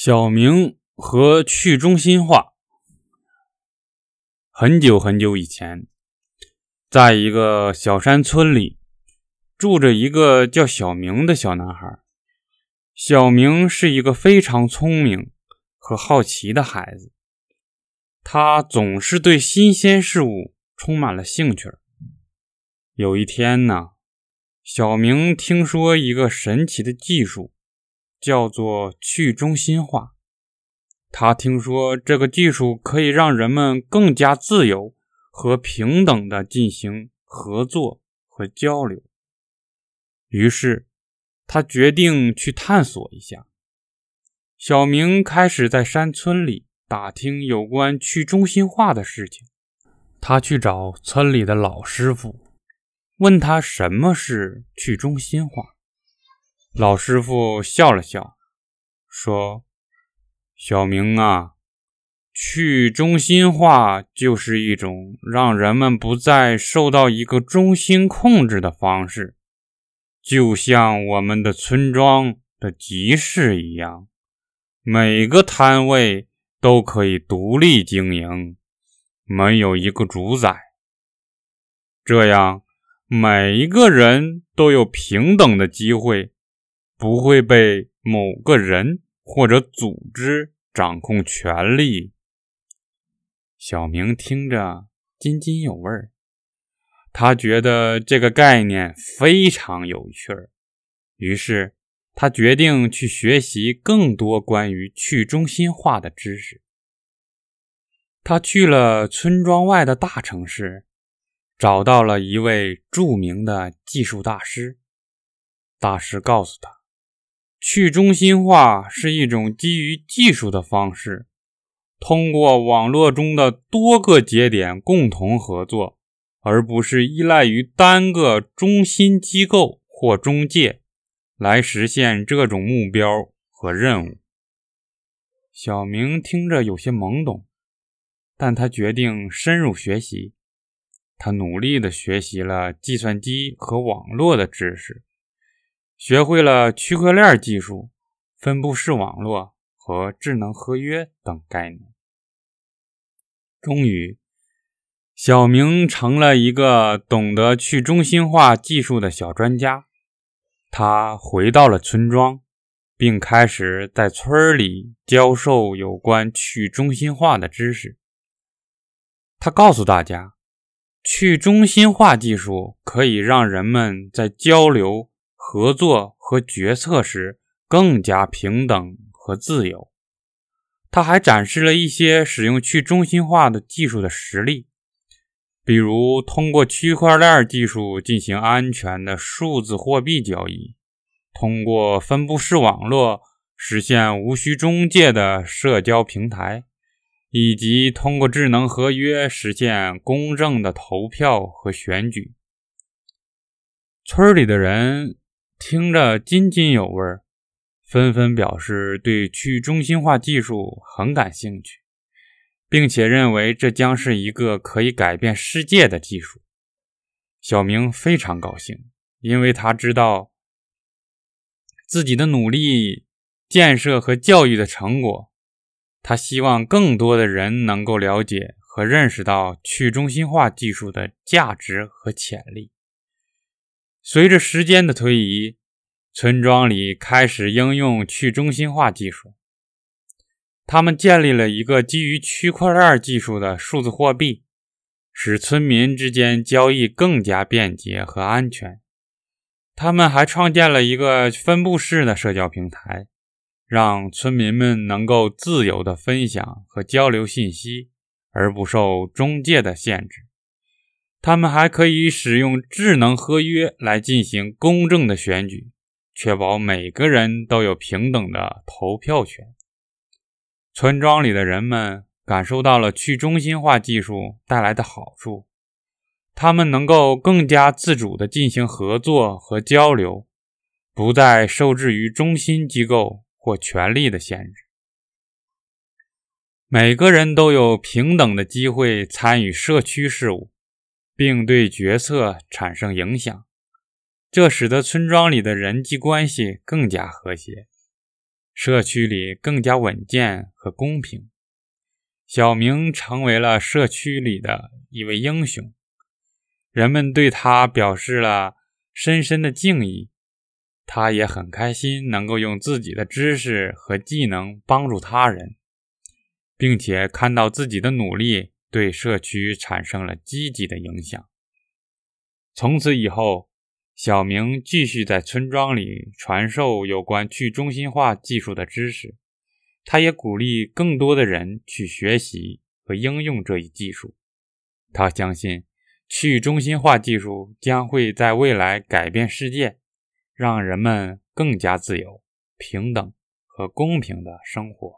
小明和去中心化。很久很久以前，在一个小山村里，住着一个叫小明的小男孩。小明是一个非常聪明和好奇的孩子，他总是对新鲜事物充满了兴趣。有一天呢，小明听说一个神奇的技术。叫做去中心化。他听说这个技术可以让人们更加自由和平等的进行合作和交流，于是他决定去探索一下。小明开始在山村里打听有关去中心化的事情。他去找村里的老师傅，问他什么是去中心化。老师傅笑了笑，说：“小明啊，去中心化就是一种让人们不再受到一个中心控制的方式，就像我们的村庄的集市一样，每个摊位都可以独立经营，没有一个主宰，这样每一个人都有平等的机会。”不会被某个人或者组织掌控权力。小明听着津津有味儿，他觉得这个概念非常有趣儿，于是他决定去学习更多关于去中心化的知识。他去了村庄外的大城市，找到了一位著名的技术大师。大师告诉他。去中心化是一种基于技术的方式，通过网络中的多个节点共同合作，而不是依赖于单个中心机构或中介来实现这种目标和任务。小明听着有些懵懂，但他决定深入学习。他努力地学习了计算机和网络的知识。学会了区块链技术、分布式网络和智能合约等概念，终于，小明成了一个懂得去中心化技术的小专家。他回到了村庄，并开始在村里教授有关去中心化的知识。他告诉大家，去中心化技术可以让人们在交流。合作和决策时更加平等和自由。他还展示了一些使用去中心化的技术的实例，比如通过区块链技术进行安全的数字货币交易，通过分布式网络实现无需中介的社交平台，以及通过智能合约实现公正的投票和选举。村里的人。听着津津有味儿，纷纷表示对去中心化技术很感兴趣，并且认为这将是一个可以改变世界的技术。小明非常高兴，因为他知道自己的努力、建设和教育的成果。他希望更多的人能够了解和认识到去中心化技术的价值和潜力。随着时间的推移，村庄里开始应用去中心化技术。他们建立了一个基于区块链技术的数字货币，使村民之间交易更加便捷和安全。他们还创建了一个分布式的社交平台，让村民们能够自由地分享和交流信息，而不受中介的限制。他们还可以使用智能合约来进行公正的选举，确保每个人都有平等的投票权。村庄里的人们感受到了去中心化技术带来的好处，他们能够更加自主地进行合作和交流，不再受制于中心机构或权力的限制。每个人都有平等的机会参与社区事务。并对决策产生影响，这使得村庄里的人际关系更加和谐。社区里更加稳健和公平。小明成为了社区里的一位英雄，人们对他表示了深深的敬意。他也很开心能够用自己的知识和技能帮助他人，并且看到自己的努力对社区产生了积极的影响。从此以后，小明继续在村庄里传授有关去中心化技术的知识。他也鼓励更多的人去学习和应用这一技术。他相信，去中心化技术将会在未来改变世界。让人们更加自由、平等和公平的生活。